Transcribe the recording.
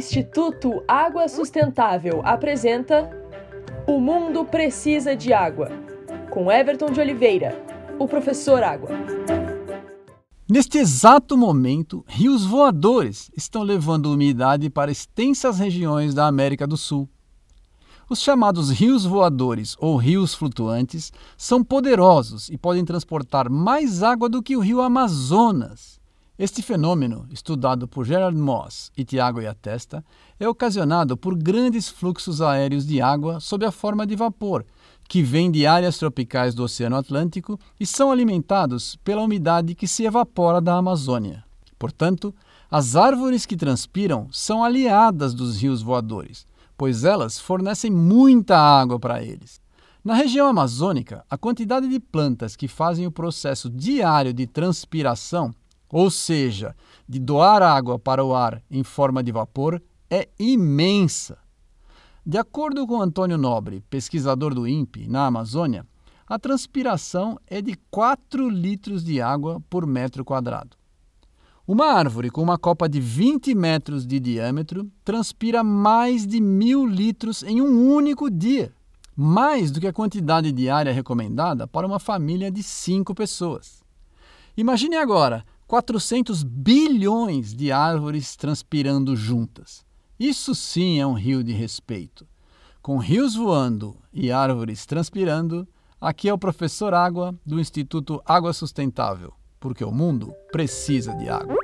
Instituto Água Sustentável apresenta O Mundo Precisa de Água, com Everton de Oliveira, o professor Água. Neste exato momento, rios voadores estão levando umidade para extensas regiões da América do Sul. Os chamados rios voadores ou rios flutuantes são poderosos e podem transportar mais água do que o rio Amazonas. Este fenômeno, estudado por Gerard Moss e Tiago Iatesta, é ocasionado por grandes fluxos aéreos de água sob a forma de vapor, que vêm de áreas tropicais do Oceano Atlântico e são alimentados pela umidade que se evapora da Amazônia. Portanto, as árvores que transpiram são aliadas dos rios voadores, pois elas fornecem muita água para eles. Na região amazônica, a quantidade de plantas que fazem o processo diário de transpiração ou seja, de doar água para o ar em forma de vapor, é imensa. De acordo com Antônio Nobre, pesquisador do INPE na Amazônia, a transpiração é de 4 litros de água por metro quadrado. Uma árvore com uma copa de 20 metros de diâmetro transpira mais de mil litros em um único dia, mais do que a quantidade diária recomendada para uma família de cinco pessoas. Imagine agora 400 bilhões de árvores transpirando juntas. Isso sim é um rio de respeito. Com rios voando e árvores transpirando, aqui é o professor Água do Instituto Água Sustentável, porque o mundo precisa de água.